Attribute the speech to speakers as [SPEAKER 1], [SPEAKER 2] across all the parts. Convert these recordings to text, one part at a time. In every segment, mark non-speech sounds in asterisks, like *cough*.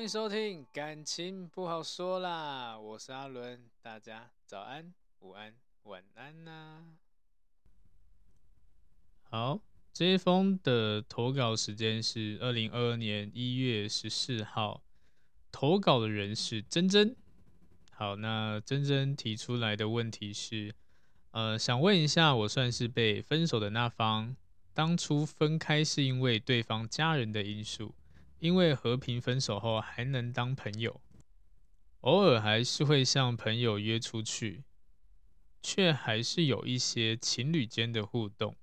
[SPEAKER 1] 欢迎收听，感情不好说啦，我是阿伦，大家早安、午安、晚安呐、好，这一封的投稿时间是二零二二年一月十四号，投稿的人是珍珍。好，那珍珍提出来的问题是，呃，想问一下，我算是被分手的那方，当初分开是因为对方家人的因素。因为和平分手后还能当朋友，偶尔还是会向朋友约出去，却还是有一些情侣间的互动。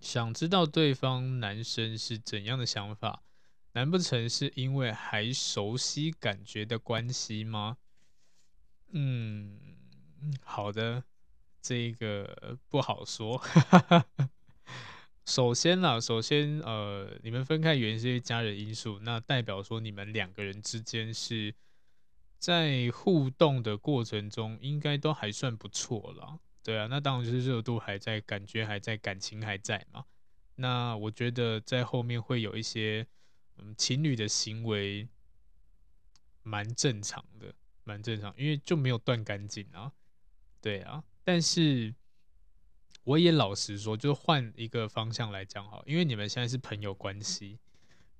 [SPEAKER 1] 想知道对方男生是怎样的想法？难不成是因为还熟悉感觉的关系吗？嗯，好的，这个不好说。*laughs* 首先啦，首先，呃，你们分开原因是因为家人因素，那代表说你们两个人之间是在互动的过程中，应该都还算不错啦，对啊，那当然就是热度还在，感觉还在，感情还在嘛。那我觉得在后面会有一些，嗯，情侣的行为，蛮正常的，蛮正常，因为就没有断干净啊，对啊，但是。我也老实说，就换一个方向来讲好，因为你们现在是朋友关系，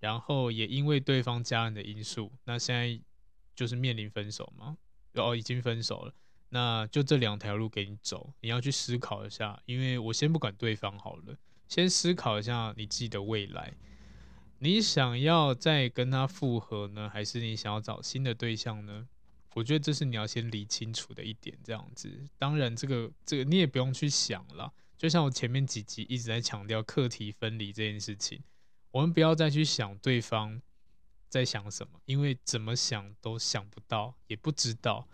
[SPEAKER 1] 然后也因为对方家人的因素，那现在就是面临分手嘛，哦，已经分手了，那就这两条路给你走，你要去思考一下，因为我先不管对方好了，先思考一下你自己的未来，你想要再跟他复合呢，还是你想要找新的对象呢？我觉得这是你要先理清楚的一点，这样子。当然，这个这个你也不用去想了。就像我前面几集一直在强调课题分离这件事情，我们不要再去想对方在想什么，因为怎么想都想不到，也不知道。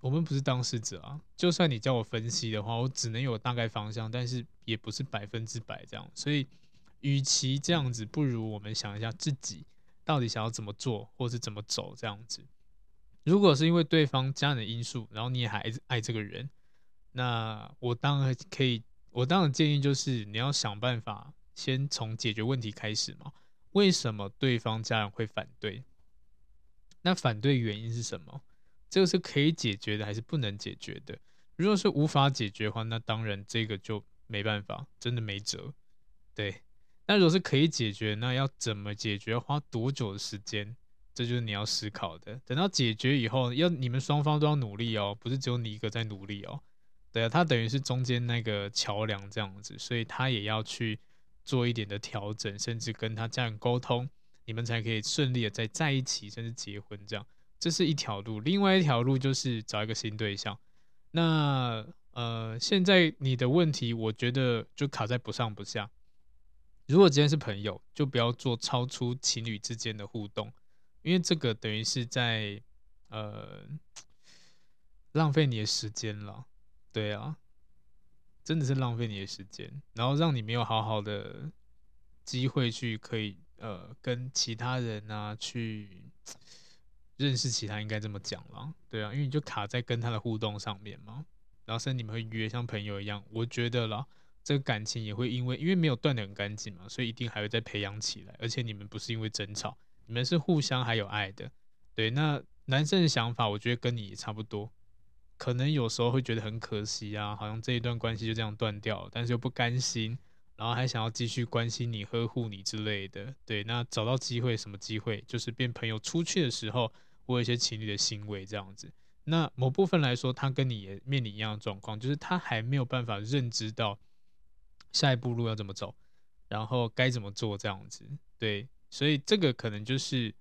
[SPEAKER 1] 我们不是当事者啊。就算你叫我分析的话，我只能有大概方向，但是也不是百分之百这样。所以，与其这样子，不如我们想一下自己到底想要怎么做，或是怎么走这样子。如果是因为对方家人的因素，然后你也还爱这个人，那我当然可以，我当然建议就是你要想办法先从解决问题开始嘛。为什么对方家人会反对？那反对原因是什么？这个是可以解决的还是不能解决的？如果是无法解决的话，那当然这个就没办法，真的没辙。对，那如果是可以解决，那要怎么解决？花多久的时间？这就是你要思考的。等到解决以后，要你们双方都要努力哦，不是只有你一个在努力哦。对啊，他等于是中间那个桥梁这样子，所以他也要去做一点的调整，甚至跟他家人沟通，你们才可以顺利的再在一起，甚至结婚这样。这是一条路，另外一条路就是找一个新对象。那呃，现在你的问题，我觉得就卡在不上不下。如果今天是朋友，就不要做超出情侣之间的互动。因为这个等于是在呃浪费你的时间了，对啊，真的是浪费你的时间，然后让你没有好好的机会去可以呃跟其他人啊去认识其他，应该这么讲了，对啊，因为你就卡在跟他的互动上面嘛，然后甚至你们会约像朋友一样，我觉得啦，这个感情也会因为因为没有断得很干净嘛，所以一定还会再培养起来，而且你们不是因为争吵。你们是互相还有爱的，对？那男生的想法，我觉得跟你也差不多，可能有时候会觉得很可惜啊，好像这一段关系就这样断掉了，但是又不甘心，然后还想要继续关心你、呵护你之类的。对，那找到机会，什么机会？就是变朋友出去的时候，我有一些情侣的行为这样子。那某部分来说，他跟你也面临一样的状况，就是他还没有办法认知到下一步路要怎么走，然后该怎么做这样子。对，所以这个可能就是。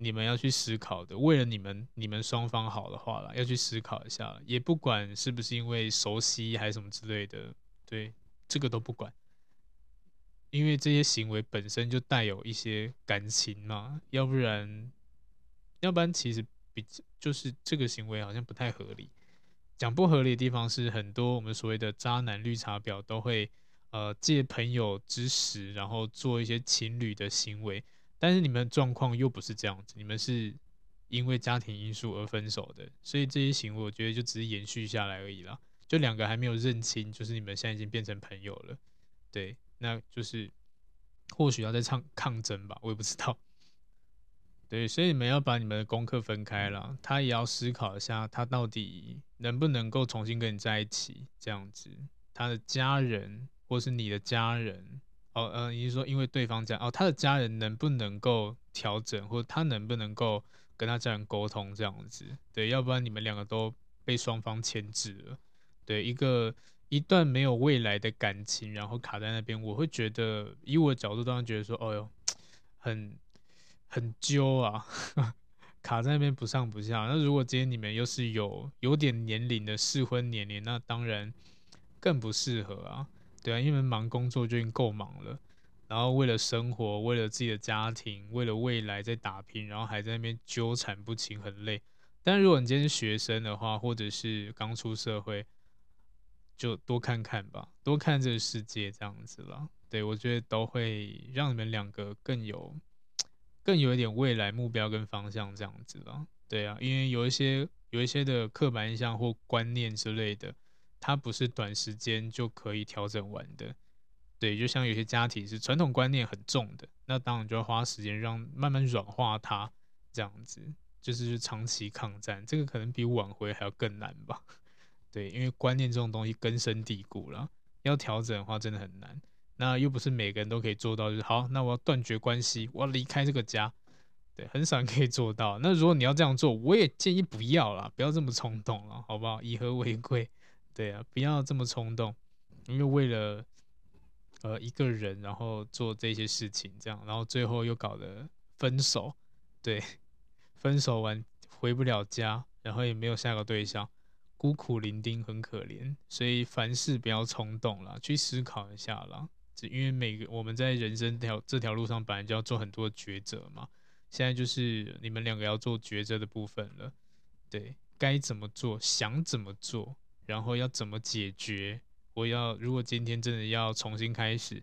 [SPEAKER 1] 你们要去思考的，为了你们你们双方好的话啦，要去思考一下，也不管是不是因为熟悉还是什么之类的，对，这个都不管，因为这些行为本身就带有一些感情嘛，要不然，要不然其实比就是这个行为好像不太合理。讲不合理的地方是，很多我们所谓的渣男绿茶婊都会呃借朋友之实，然后做一些情侣的行为。但是你们状况又不是这样子，你们是因为家庭因素而分手的，所以这些行为我觉得就只是延续下来而已啦。就两个还没有认清，就是你们现在已经变成朋友了，对，那就是或许要再唱抗争吧，我也不知道。对，所以你们要把你们的功课分开了，他也要思考一下，他到底能不能够重新跟你在一起，这样子，他的家人或是你的家人。哦，嗯，你是说因为对方这样哦，他的家人能不能够调整，或他能不能够跟他家人沟通这样子？对，要不然你们两个都被双方牵制了。对，一个一段没有未来的感情，然后卡在那边，我会觉得，以我的角度当然觉得说，哦哟，很很揪啊，*laughs* 卡在那边不上不下。那如果今天你们又是有有点年龄的适婚年龄，那当然更不适合啊。对啊，因为忙工作就已经够忙了，然后为了生活，为了自己的家庭，为了未来在打拼，然后还在那边纠缠不清，很累。但如果你今天是学生的话，或者是刚出社会，就多看看吧，多看这个世界这样子了。对，我觉得都会让你们两个更有，更有一点未来目标跟方向这样子了。对啊，因为有一些有一些的刻板印象或观念之类的。它不是短时间就可以调整完的，对，就像有些家庭是传统观念很重的，那当然就要花时间让慢慢软化它，这样子就是长期抗战，这个可能比挽回还要更难吧？对，因为观念这种东西根深蒂固了，要调整的话真的很难。那又不是每个人都可以做到，就是好，那我要断绝关系，我要离开这个家，对，很少人可以做到。那如果你要这样做，我也建议不要啦，不要这么冲动了，好不好？以和为贵。对啊，不要这么冲动，因为为了呃一个人，然后做这些事情，这样，然后最后又搞得分手，对，*laughs* 分手完回不了家，然后也没有下个对象，孤苦伶仃，很可怜。所以凡事不要冲动啦，去思考一下啦。只因为每个我们在人生条这条路上，本来就要做很多抉择嘛。现在就是你们两个要做抉择的部分了，对，该怎么做，想怎么做。然后要怎么解决？我要如果今天真的要重新开始，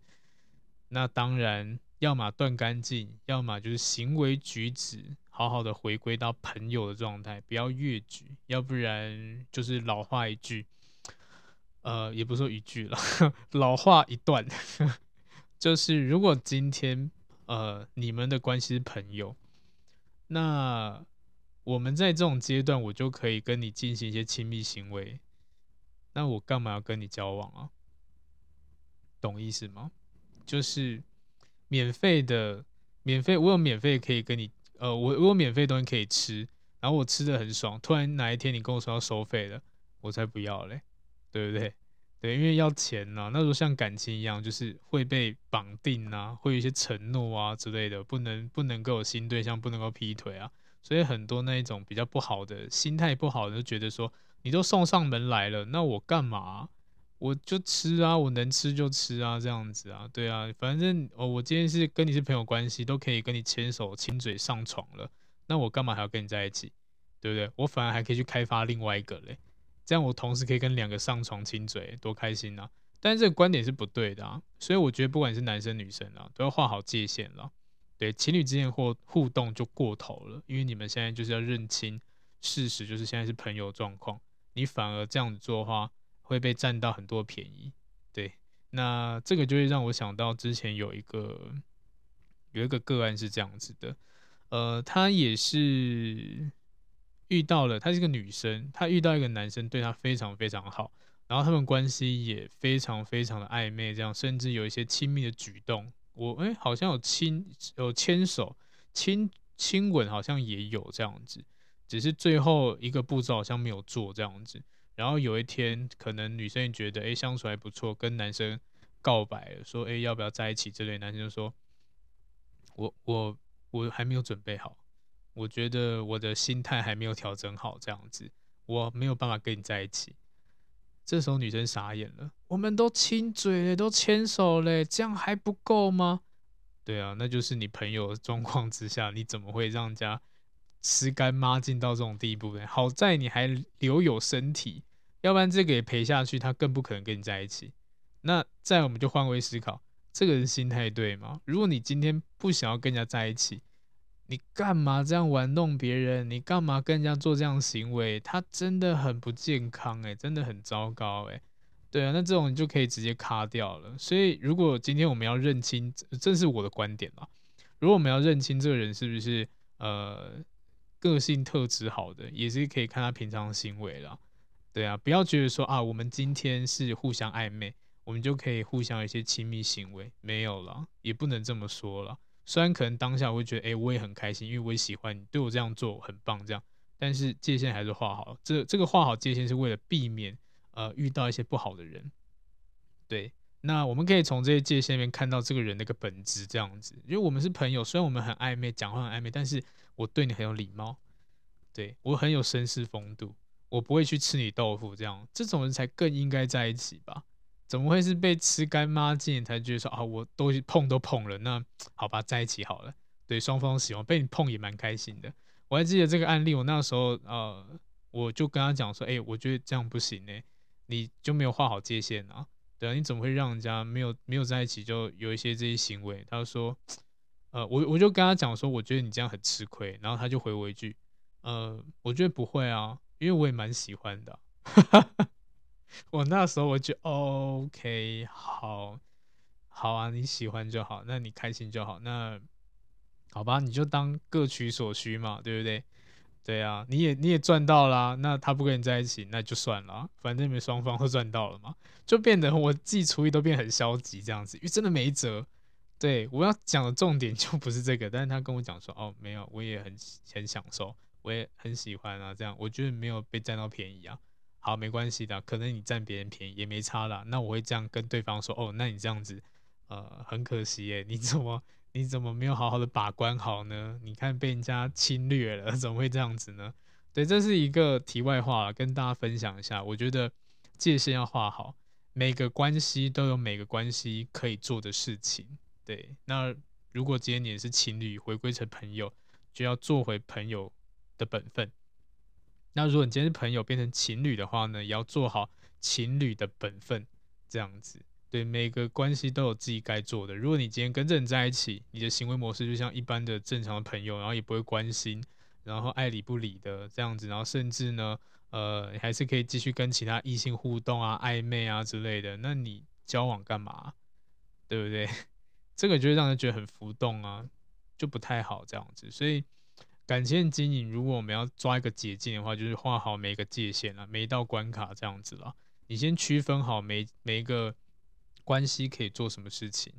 [SPEAKER 1] 那当然要么断干净，要么就是行为举止好好的回归到朋友的状态，不要越矩，要不然就是老话一句，呃，也不说一句了，*laughs* 老话一段，*laughs* 就是如果今天呃你们的关系是朋友，那我们在这种阶段，我就可以跟你进行一些亲密行为。那我干嘛要跟你交往啊？懂意思吗？就是免费的，免费，我有免费可以跟你，呃，我我有免费东西可以吃，然后我吃的很爽。突然哪一天你跟我说要收费了，我才不要嘞，对不对？对，因为要钱呐。那如果像感情一样，就是会被绑定啊，会有一些承诺啊之类的，不能不能够有新对象，不能够劈腿啊。所以很多那一种比较不好的心态不好的，就觉得说。你都送上门来了，那我干嘛？我就吃啊，我能吃就吃啊，这样子啊，对啊，反正哦，我今天是跟你是朋友关系，都可以跟你牵手亲嘴上床了，那我干嘛还要跟你在一起？对不对？我反而还可以去开发另外一个嘞，这样我同时可以跟两个上床亲嘴，多开心啊！但是这个观点是不对的啊，所以我觉得不管是男生女生啊，都要画好界限了。对，情侣之间或互动就过头了，因为你们现在就是要认清事实，就是现在是朋友状况。你反而这样子做的话，会被占到很多便宜，对。那这个就会让我想到之前有一个有一个个案是这样子的，呃，他也是遇到了，她是个女生，她遇到一个男生对她非常非常好，然后他们关系也非常非常的暧昧，这样甚至有一些亲密的举动。我哎、好像有亲有牵手、亲亲吻，好像也有这样子，只是最后一个步骤好像没有做这样子。然后有一天，可能女生也觉得哎、相处还不错，跟男生告白，说哎、要不要在一起之类，男生就说，我我我还没有准备好，我觉得我的心态还没有调整好，这样子我没有办法跟你在一起。这时候女生傻眼了，我们都亲嘴了，都牵手了，这样还不够吗？对啊，那就是你朋友的状况之下，你怎么会让人家吃干抹净到这种地步呢？好在你还留有身体，要不然这个也赔下去，他更不可能跟你在一起。那再我们就换位思考，这个人心态对吗？如果你今天不想要跟人家在一起，你干嘛这样玩弄别人？你干嘛跟人家做这样行为？他真的很不健康诶，真的很糟糕诶。对啊，那这种你就可以直接卡掉了。所以如果今天我们要认清，这是我的观点啦。如果我们要认清这个人是不是呃个性特质好的，也是可以看他平常的行为啦。对啊，不要觉得说啊，我们今天是互相暧昧，我们就可以互相一些亲密行为，没有啦，也不能这么说了。虽然可能当下我会觉得，哎、我也很开心，因为我也喜欢你对我这样做，很棒这样。但是界限还是画好，这这个画好界限是为了避免呃遇到一些不好的人。对，那我们可以从这些界限里面看到这个人的一个本质这样子。因为我们是朋友，虽然我们很暧昧，讲话很暧昧，但是我对你很有礼貌，对我很有绅士风度，我不会去吃你豆腐这样。这种人才更应该在一起吧。怎么会是被吃干抹净才觉得说啊，我都碰都碰了，那 *tsk* 好吧，在一起好了。对，双方喜欢被你碰也蛮开心的。我还记得这个案例，我那时候呃，我就跟他讲说，哎、我觉得这样不行呢、你就没有画好界限啊？对啊，你怎么会让人家没有没有在一起就有一些这些行为？他说，呃，我我就跟他讲说，我觉得你这样很吃亏。然后他就回我一句，呃，我觉得不会啊，因为我也蛮喜欢的。*laughs* 我那时候我就 OK，好，好啊，你喜欢就好，那你开心就好，那好吧，你就当各取所需嘛，对不对？对啊，你也你也赚到啦，那他不跟你在一起，那就算了，反正你们双方都赚到了嘛，就变得我自己处理都变很消极这样子，因为真的没辙。对，我要讲的重点就不是这个，但是他跟我讲说，哦，没有，我也很很享受，我也很喜欢啊，这样我觉得没有被占到便宜啊。好，没关系的，可能你占别人便宜也没差啦。那我会这样跟对方说，哦，那你这样子，呃，很可惜耶，你怎么你怎么没有好好的把关好呢？你看被人家侵略了，怎么会这样子呢？对，这是一个题外话，跟大家分享一下。我觉得界限要画好，每个关系都有每个关系可以做的事情。对，那如果今天你也是情侣，回归成朋友，就要做回朋友的本分。那如果你今天是朋友变成情侣的话呢，也要做好情侣的本分，这样子。对，每个关系都有自己该做的。如果你今天跟这人在一起，你的行为模式就像一般的正常的朋友，然后也不会关心，然后爱理不理的这样子，然后甚至呢，呃，你还是可以继续跟其他异性互动啊、暧昧啊之类的。那你交往干嘛？对不对？*laughs* 这个就会让人觉得很浮动啊，就不太好这样子。所以。感情经营，如果我们要抓一个捷径的话，就是画好每一个界限啊，每一道关卡这样子啦。你先区分好每每一个关系可以做什么事情，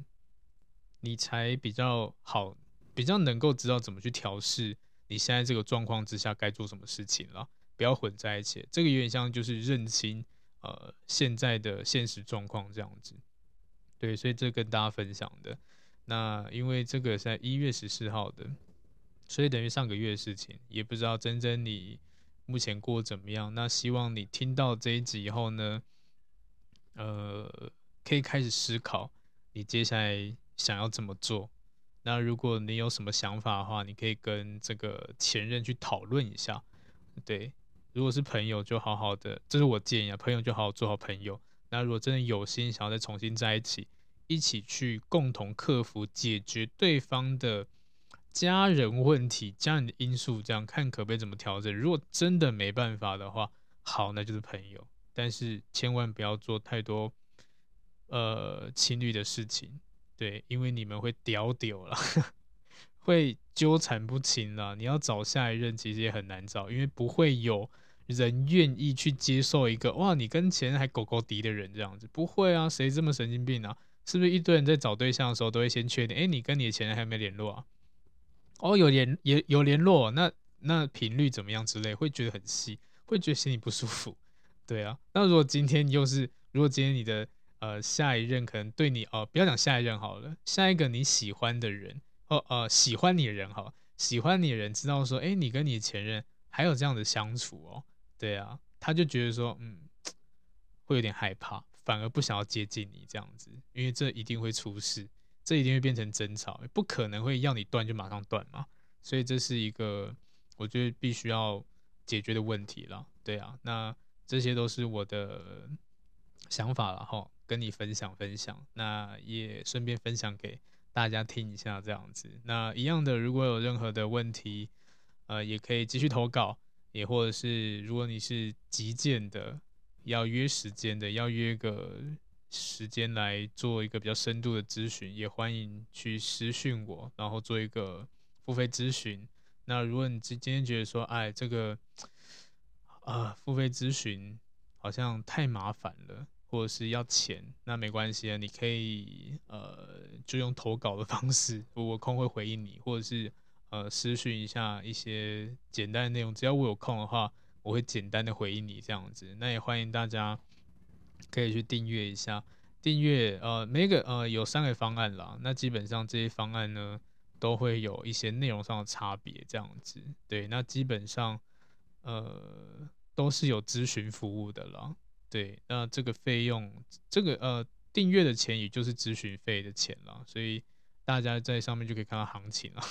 [SPEAKER 1] 你才比较好，比较能够知道怎么去调试你现在这个状况之下该做什么事情了。不要混在一起，这个有点像就是认清呃现在的现实状况这样子。对，所以这跟大家分享的。那因为这个是在一月十四号的。所以等于上个月的事情，也不知道真真你目前过怎么样。那希望你听到这一集以后呢，呃，可以开始思考你接下来想要怎么做。那如果你有什么想法的话，你可以跟这个前任去讨论一下。对，如果是朋友，就好好的，这是我建议啊，朋友就好好做好朋友。那如果真的有心想要再重新在一起，一起去共同克服、解决对方的。家人问题、家人的因素，这样看可不可以怎么调整？如果真的没办法的话，好，那就是朋友。但是千万不要做太多呃情侣的事情，对，因为你们会屌屌了，*laughs* 会纠缠不清了。你要找下一任其实也很难找，因为不会有人愿意去接受一个哇，你跟前任还狗狗敌的人这样子，不会啊，谁这么神经病啊？是不是一堆人在找对象的时候都会先确定，哎，你跟你的前任还没联络啊？哦，有联也有联络，那那频率怎么样之类，会觉得很细，会觉得心里不舒服，对啊。那如果今天你又是，如果今天你的呃下一任可能对你哦、呃，不要讲下一任好了，下一个你喜欢的人哦呃喜欢你的人哈，喜欢你的人知道说，哎，你跟你前任还有这样的相处哦，对啊，他就觉得说，嗯，会有点害怕。反而不想要接近你这样子，因为这一定会出事，这一定会变成争吵，不可能会要你断就马上断嘛。所以这是一个我觉得必须要解决的问题了。对啊，那这些都是我的想法了哈，跟你分享分享，那也顺便分享给大家听一下这样子。那一样的，如果有任何的问题，呃，也可以继续投稿，也或者是如果你是急件的。要约时间的，要约个时间来做一个比较深度的咨询，也欢迎去私讯我，然后做一个付费咨询。那如果你今天觉得说，哎，这个啊、付费咨询好像太麻烦了，或者是要钱，那没关系啊，你可以呃，就用投稿的方式，我有空会回应你，或者是呃，私讯一下一些简单的内容，只要我有空的话。我会简单的回应你这样子，那也欢迎大家可以去订阅一下，订阅呃每个呃有三个方案啦，那基本上这些方案呢都会有一些内容上的差别这样子，对，那基本上呃都是有咨询服务的啦，对，那这个费用这个呃订阅的钱也就是咨询费的钱啦，所以大家在上面就可以看到行情了，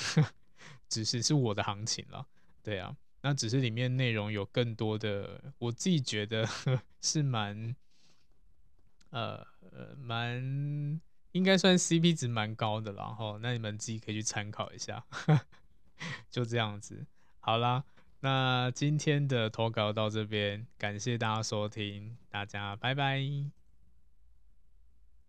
[SPEAKER 1] *laughs* 只是是我的行情了，对啊。那只是里面内容有更多的，我自己觉得 *laughs* 是蛮，呃呃蛮应该算 CP 值蛮高的，然后那你们自己可以去参考一下，*laughs* 就这样子，好啦，那今天的投稿到这边，感谢大家收听，大家拜拜。